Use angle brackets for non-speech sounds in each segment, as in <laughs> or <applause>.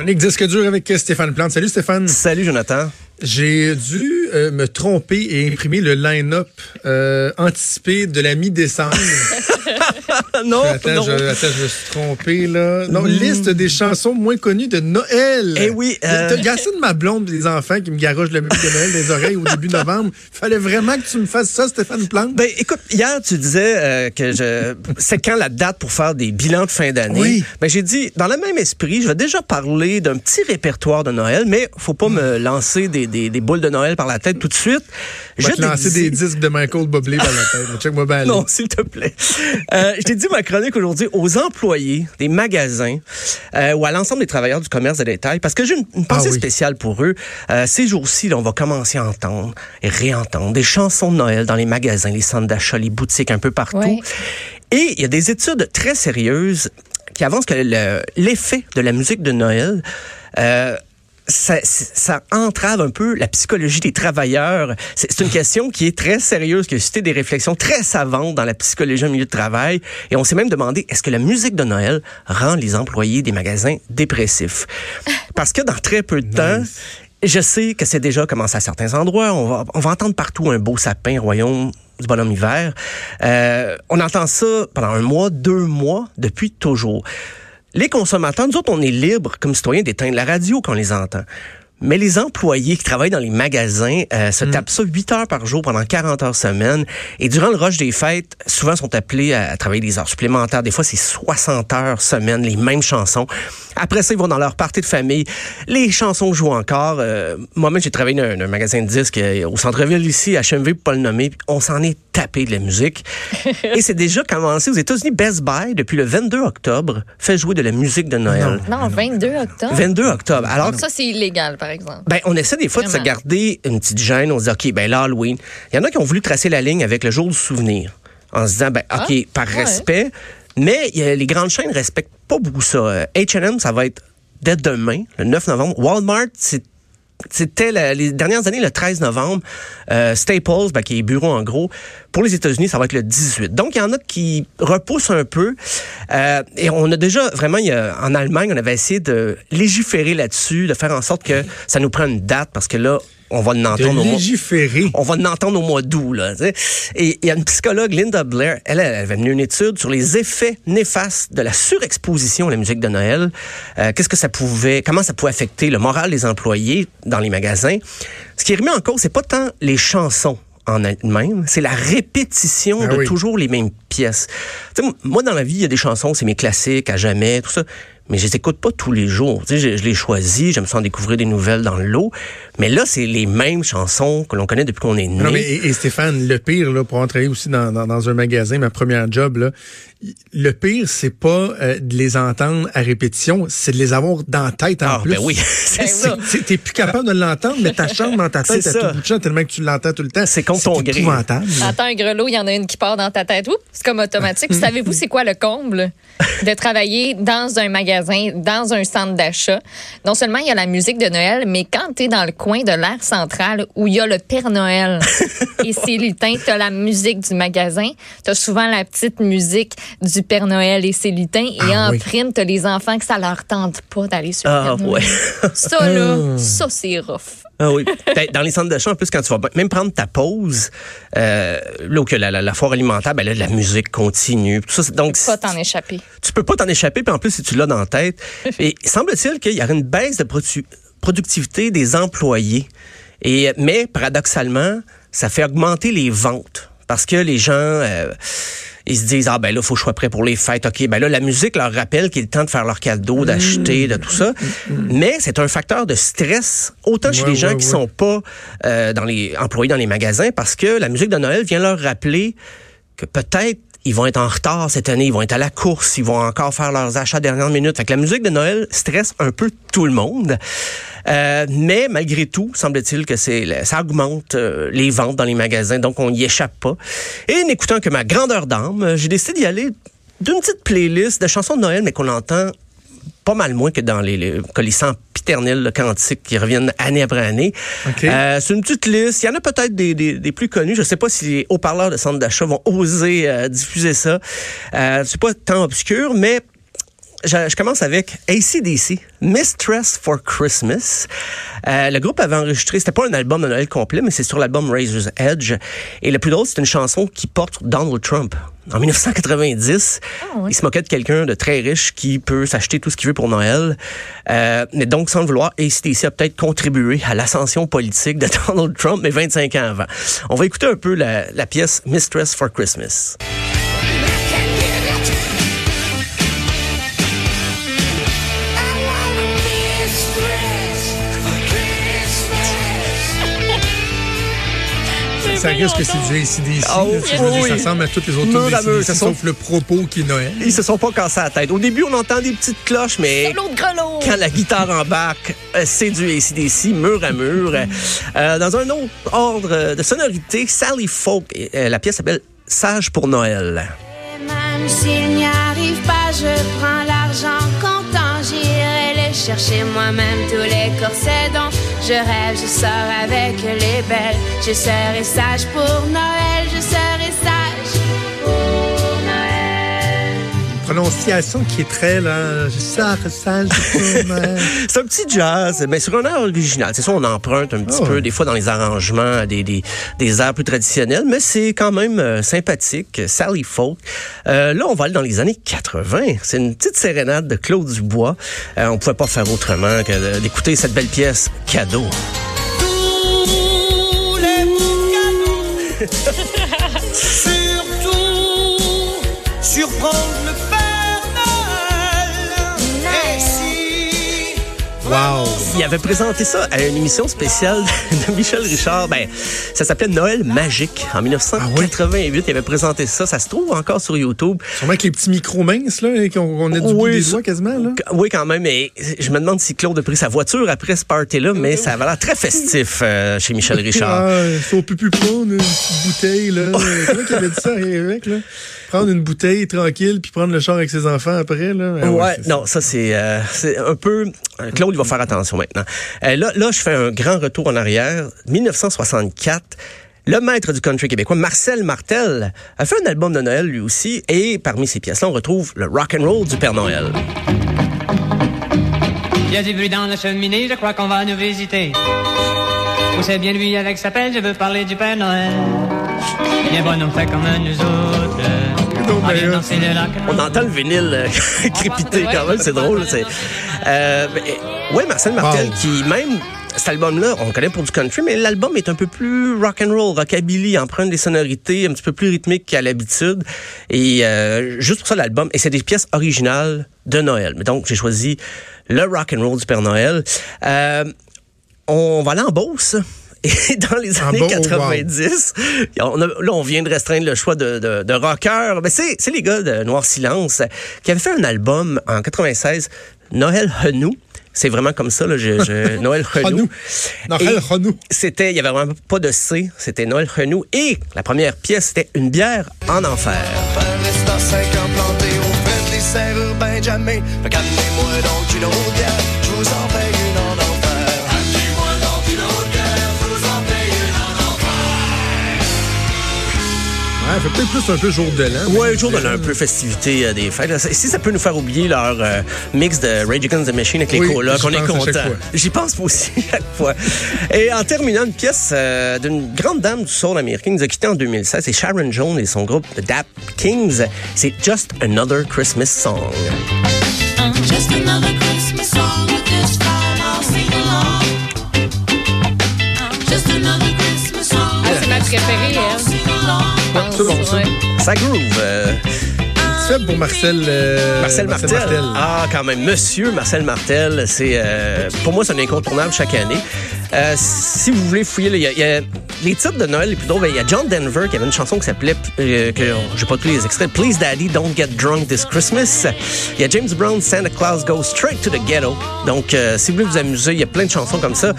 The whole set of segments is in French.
Chronique disque dur avec Stéphane Plante. Salut Stéphane. Salut Jonathan. J'ai dû euh, me tromper et imprimer le line-up euh, anticipé de la mi-décembre. <laughs> non, attends, non. Je, attends, je me suis trompé là. Non, liste des chansons moins connues de Noël. Eh oui. Euh... T'as gassé de ma blonde des enfants qui me garochent le musique de Noël des oreilles au début novembre. Fallait vraiment que tu me fasses ça, Stéphane Plante. Ben écoute, hier tu disais euh, que je c'est quand la date pour faire des bilans de fin d'année? Oui. Ben j'ai dit dans le même esprit, je vais déjà parler d'un petit répertoire de Noël, mais faut pas me lancer des, des, des boules de Noël par la tête tout de suite. Je vais te lancer des disques de Michael Bublé par la tête. Check-moi bien. Non, s'il te plaît. Euh, je t'ai dit ma chronique aujourd'hui aux employés des magasins euh, ou à l'ensemble des travailleurs du commerce de détail parce que j'ai une, une pensée Ah oui. spéciale pour eux. Euh, ces jours-ci, on va commencer à entendre et réentendre des chansons de Noël dans les magasins, les centres d'achat, les boutiques un peu partout. Ouais. Et il y a des études très sérieuses qui avancent que le- l'effet de la musique de Noël euh, ça, ça entrave un peu la psychologie des travailleurs. C'est une question qui est très sérieuse, qui a suscité des réflexions très savantes dans la psychologie au milieu de travail. Et on s'est même demandé, est-ce que la musique de Noël rend les employés des magasins dépressifs? Parce que dans très peu de temps, je sais que c'est déjà commencé à certains endroits. On va, on va entendre partout un beau sapin, royaume du bonhomme hiver. Euh, on entend ça pendant un mois, deux mois, depuis toujours. Les consommateurs, nous autres, on est libres comme citoyens d'éteindre la radio quand on les entend. Mais les employés qui travaillent dans les magasins euh, se tapent ça 8 heures par jour pendant 40 heures semaine. Et durant le rush des fêtes, souvent sont appelés à travailler des heures supplémentaires. Des fois, c'est 60 heures semaine, les mêmes chansons. Après ça, ils vont dans leur partie de famille. Les chansons jouent encore. Euh, Moi-même, j'ai travaillé dans un, un magasin de disques euh, au centre-ville ici, à HMV, pour pas le nommer. On s'en est tapé de la musique. <laughs> Et c'est déjà commencé aux États-Unis. Best Buy, depuis le 22 octobre, fait jouer de la musique de Noël. Non, 22 octobre. 22 octobre. Alors, Ça, c'est illégal, par exemple. ben, on essaie des fois de se garder une petite gêne. On se dit, OK, ben l'Halloween. Il y en a qui ont voulu tracer la ligne avec le jour du souvenir. En se disant, ben, OK, Ah, par ouais. respect. Mais il y a- les grandes chaînes respectent pas beaucoup ça. H&M, ça va être dès demain, le 9 novembre. Walmart, c'est c'était les dernières années le 13 novembre. Euh, Staples, ben, qui est bureau en gros, pour les États-Unis, ça va être le 18. Donc, il y en a qui repoussent un peu. Euh, et on a déjà, vraiment, il y a- en Allemagne, on avait essayé de légiférer là-dessus, de faire en sorte que ça nous prenne une date, parce que là, on va l'entendre au mois- légiférer. on va l'entendre au mois d'août. Là. Et il y a une psychologue, Linda Blair, elle, elle avait mené une étude sur les effets néfastes de la surexposition à la musique de Noël. Euh, Qu'est-ce que ça pouvait, comment ça pouvait affecter le moral des employés dans les magasins? Ce qui est remis en cause, c'est pas tant les chansons en elles-mêmes, c'est la répétition Ah de oui. toujours les mêmes pièces. Moi, dans la vie, il y a des chansons, c'est mes classiques, à jamais, tout ça. Mais je les écoute pas tous les jours. Tu sais, je, je les choisis, j'aime ça en découvrir des nouvelles dans le lot. Mais là, c'est les mêmes chansons que l'on connaît depuis qu'on est né. Non, mais et, et Stéphane, le pire, là, pour entrer aussi dans, dans, dans un magasin, ma première job, là, le pire, c'est pas euh, de les entendre à répétition, c'est de les avoir dans la tête en ah, plus. ben oui, <laughs> c'est Ben ça. C'est- c'est- T'es plus capable de l'entendre, mais ta chambre dans ta tête C'est à ça. tout bout de champ tellement que tu l'entends tout le temps. C'est contre ton gré. épouvantable. Attends un grelot, il y en a une qui part dans ta tête. Oups, c'est comme automatique. Puis <laughs> Savez-vous c'est quoi le comble de travailler dans un magasin, dans un centre d'achat? Non seulement il y a la musique de Noël, mais quand tu es dans le coin de l'air central où il y a le Père Noël <laughs> et ses lutins, tu as la musique du magasin, tu as souvent la petite musique du Père Noël et ses lutins. Et Ah en oui. prime, tu as les enfants que ça leur tente pas d'aller sur le Ah, Père Noël. ouais. Ça, là, <laughs> ça, c'est rough. Ah oui. Dans les centres d'achat, en plus, quand tu vas même prendre ta pause, euh, là où que la, la, la foire alimentaire, ben là, la musique continue. Tout ça, donc, Pas t'en échapper. tu peux pas t'en échapper, puis en plus, si tu l'as dans la tête. <laughs> Et semble-t-il qu'il y aurait une baisse de produ- productivité des employés. Et, mais, paradoxalement, ça fait augmenter les ventes. Parce que les gens, euh, ils se disent, ah ben là, faut que je sois prêt pour les fêtes. OK, ben là, la musique leur rappelle qu'il est temps de faire leurs cadeaux, d'acheter, de tout ça. Mais c'est un facteur de stress, autant chez Ouais, les gens ouais, qui ouais. sont pas euh, dans les employés dans les magasins, parce que la musique de Noël vient leur rappeler que peut-être ils vont être en retard cette année, ils vont être à la course, ils vont encore faire leurs achats dernière minute. Fait que la musique de Noël stresse un peu tout le monde. Euh, mais malgré tout, semble-t-il que c'est ça augmente euh, les ventes dans les magasins, donc on n'y échappe pas. Et n'écoutant que ma grandeur d'âme, j'ai décidé d'y aller d'une petite playlist de chansons de Noël, mais qu'on entend pas mal moins que dans les, les le cantiques qui reviennent année après année. Euh, c'est une petite liste. Il y en a peut-être des, des, des plus connus. Je ne sais pas si les haut-parleurs de centre d'achat vont oser euh, diffuser ça. Euh, c'est pas tant obscur, mais je, je commence avec ACDC, Mistress for Christmas. Euh, le groupe avait enregistré, c'était pas un album de Noël complet, mais c'est sur l'album Razor's Edge. Et le plus drôle, c'est une chanson qui porte Donald Trump. En 1990, Ah, ouais. il se moquait de quelqu'un de très riche qui peut s'acheter tout ce qu'il veut pour Noël. Euh, mais donc, sans le vouloir, ACDC a peut-être contribué à l'ascension politique de <laughs> Donald Trump, mais 25 ans avant. On va écouter un peu la, la pièce Mistress for Christmas. Ça risque que c'est du ACDC. Ah oui. Ça ressemble à toutes les autres Mur tunes à mur, d'ACDC, ça sauf le propos qui est Noël. Ils se sont pas cassés la tête. Au début, on entend des petites cloches, mais quand la guitare embarque, euh, c'est du ACDC, mur à mur. Euh, dans un autre ordre de sonorité, Sally Folk, euh, la pièce s'appelle Sage pour Noël. Même s'il n'y arrive pas, je prends l'argent comptant. J'irai les chercher moi-même tous les corsets dont je rêve. Je sors avec les belles. Je serai sage pour Noël. Je Prononciation qui est très, là, sors, sage, <laughs> C'est un petit jazz, mais sur un air original. C'est ça, on emprunte un petit Ah peu, des fois, dans les arrangements, des, des, des airs plus traditionnels, mais c'est quand même euh, sympathique. Sally Folk. Euh, là, on va aller dans les années 80. C'est une petite sérénade de Claude Dubois. Euh, on pouvait pas faire autrement que d'écouter cette belle pièce, Cadeau. tous les cadeaux. <laughs> Wow. Il avait présenté ça à une émission spéciale <laughs> de Michel Richard. Ben, ça s'appelait Noël magique. En 1988, il avait présenté ça. Ça se trouve encore sur YouTube. Sûrement avec les petits micros minces, là, et qu'on on a du bout Oui, des ça- doigts quasiment, là. Oui, quand même. Mais je me demande si Claude a pris sa voiture après ce party-là, mais ça avait l'air très festif euh, chez Michel <laughs> Richard. Ah, prendre une petite bouteille, là. <laughs> C'est toi qui avait dit ça, avec, là. Prendre une bouteille tranquille, puis prendre le char avec ses enfants après, là. Ouais, non, ça c'est euh, c'est un peu. euh, Claude, il va faire attention maintenant. Euh, là, là, je fais un grand retour en arrière. 1964. Le maître du country québécois, Marcel Martel, a fait un album de Noël lui aussi, et parmi ces pièces-là, on retrouve le rock and roll du Père Noël. Il y a du bruit dans la cheminée, je crois qu'on va nous visiter. Où c'est bien lui avec sa pelle, je veux parler du Père Noël. Bien bonhomme fait comme nous autres. Donc On entend le vinyle euh, <laughs> crépiter quand même, c'est drôle. C'est, euh, ben, ouais, Marcel Martel Wow. qui même cet album-là, on le connaît pour du country, mais l'album est un peu plus rock and roll, rockabilly, emprunte des sonorités un petit peu plus rythmiques qu'à l'habitude. Et euh, juste pour ça l'album, et c'est des pièces originales de Noël. Mais donc j'ai choisi le rock and roll du Père Noël. Euh, on va aller en Beauce. Et dans les En années Beauce, 90, on a- là, on vient de restreindre le choix de, de, de rockers. Mais c'est, c'est les gars de Noir Silence qui avaient fait un album en 96, Noël Renou. C'est vraiment comme ça, là, je, je- <laughs> Noël Renou. Noël Renou. C'était, il y avait vraiment pas de C, c'était Noël Renou. Et la première pièce, c'était Une bière en enfer. Un reste à 5 ans planté au fait les serrures Benjamin. Fait qu'amenez-moi donc une autre bière, je vous en Ouais, fait peut-être plus un peu jour de l'an. Ouais, jour de l'an, un peu festivité euh, des fêtes. Si ça peut nous faire oublier leur euh, mix de Rage Against the Machine avec les Oui, colocs, j'y on est content. fois. J'y pense aussi <laughs> chaque fois. Et en terminant, une pièce euh, d'une grande dame du soul américain qui nous a quitté en 2016, c'est Sharon Jones et son groupe The Dap Kings. C'est Just Another Christmas Song. Just another Christmas song with this time I'll sing along. Just another Christmas song. Ah, c'est ma préférée, elle. C'est bon, ça. Ouais. Ça groove. euh, Faible pour Marcel, euh, Marcel Martel. Ah, quand même. Monsieur Marcel Martel, c'est euh, pour moi, c'est un incontournable chaque année. Euh, si vous voulez fouiller, là, il y, a- il y a les titres de Noël les plus drôles. ben, Il y a John Denver qui avait une chanson qui s'appelait, euh, que j'ai pas tous les extraits, Please Daddy, Don't Get Drunk This Christmas. Il y a James Brown, Santa Claus Goes Straight to the Ghetto. Donc, euh, si vous voulez vous amuser, il y a plein de chansons comme ça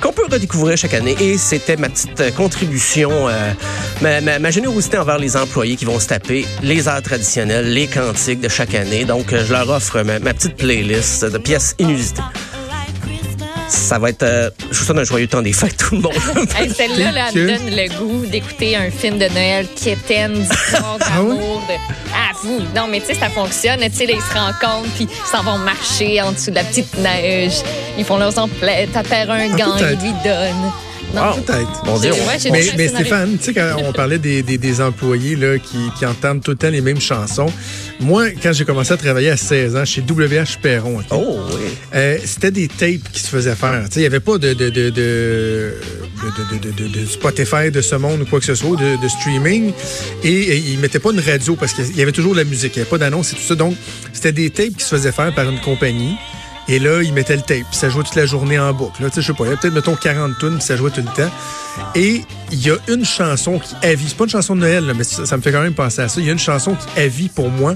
qu'on peut redécouvrir chaque année. Et c'était ma petite euh, contribution, euh, ma, ma- ma générosité envers les employés qui vont se taper les arts traditionnels, les cantiques de chaque année. Donc, je leur offre ma, ma petite playlist de pièces inusitées. Ça va être. euh, je vous souhaite un joyeux temps des fêtes, tout le monde. <laughs> Hey, Celle-là, là, elle me donne le goût d'écouter un film de Noël quétaine, d'histoire d'amour. de... Ah, vous! Non, mais tu sais, ça fonctionne. Tu sais, ils se rencontrent, puis ils s'en vont marcher en dessous de la petite neige. Ils font leurs emplettes, à faire un Ah, gant, ils lui donnent. Non, Wow. Peut-être. Dieu. Ouais, j'ai Mais, mais. Stéphane, tu sais, quand on parlait des, des, des employés là, qui, qui entendent tout le temps les mêmes chansons, moi, quand j'ai commencé à travailler à 16 ans chez WH Perron, Oh, oui. euh, c'était des tapes qui se faisaient faire. Tu sais, Il n'y avait pas de, de, de, de, de, de- de- de- de Spotify de ce monde ou quoi que ce soit, de, de streaming. Et, et ils ne mettaient pas une radio parce qu'il y avait toujours de la musique. Il n'y avait pas d'annonce et tout ça. Donc, c'était des tapes qui se faisaient faire par une compagnie. Et là, ils mettaient le tape, puis ça jouait toute la journée en boucle. Là, Tu sais, je sais pas, il y avait peut-être, mettons, 40 tunes, puis ça jouait tout le temps. Et il y a une chanson qui, à vie, c'est pas une chanson de Noël, là, mais ça, ça me fait quand même penser à ça. Il y a une chanson qui, à vie, pour moi,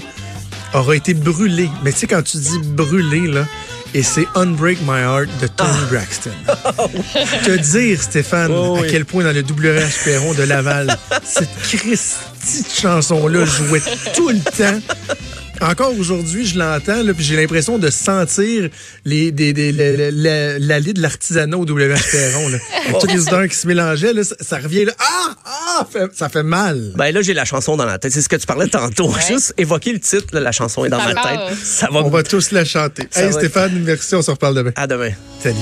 aura été brûlée. Mais tu sais, quand tu dis brûlée, là, et c'est Unbreak My Heart de Tony Braxton. <laughs> Te dire, Stéphane, Oh oui. à quel point dans le WH Perron de Laval, cette Christie de chanson-là jouait tout le temps. Encore aujourd'hui, je l'entends, puis j'ai l'impression de sentir les, des, des, la- la- la- l'allée de l'artisanat au WH Perron. Là. <laughs> Avec tous les odeurs qui se mélangeaient, là, ça, ça revient là. Ah! Ah! Fait- ça fait mal. Ben là, j'ai la chanson dans la tête. C'est ce que tu parlais tantôt. <laughs> Juste évoquer le titre, là, la chanson est dans Ça ma tête. Ça va. On va tous la chanter. Ça Hey, être- Stéphane, merci, on se reparle demain. À demain. Salut.